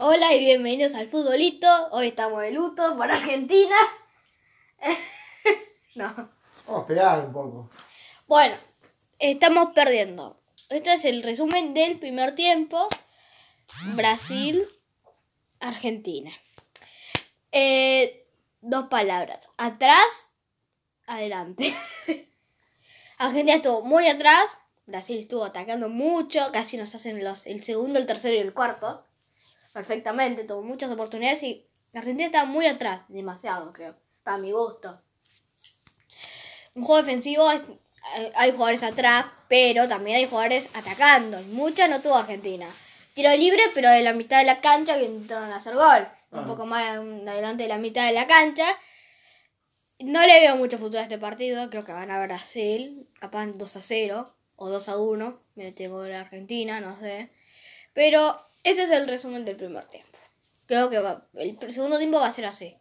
Hola y bienvenidos al futbolito. Hoy estamos de luto por Argentina. no. Vamos a esperar un poco. Bueno, estamos perdiendo. Este es el resumen del primer tiempo. Brasil, Argentina. Eh, dos palabras. Atrás, adelante. Argentina estuvo muy atrás. Brasil estuvo atacando mucho. Casi nos hacen los, el segundo, el tercero y el cuarto. Perfectamente. Tuvo muchas oportunidades y Argentina estaba muy atrás. Demasiado, creo. Para mi gusto. Un juego defensivo eh, hay jugadores atrás, pero también hay jugadores atacando. Y Muchas no tuvo Argentina. Tiro libre, pero de la mitad de la cancha que entraron a hacer gol. Un Ah. poco más adelante de la mitad de la cancha. No le veo mucho futuro a este partido. Creo que van a Brasil. Capaz 2 a 0 o 2 a 1. Me tengo la Argentina, no sé. Pero ese es el resumen del primer tiempo. Creo que va- el segundo tiempo va a ser así.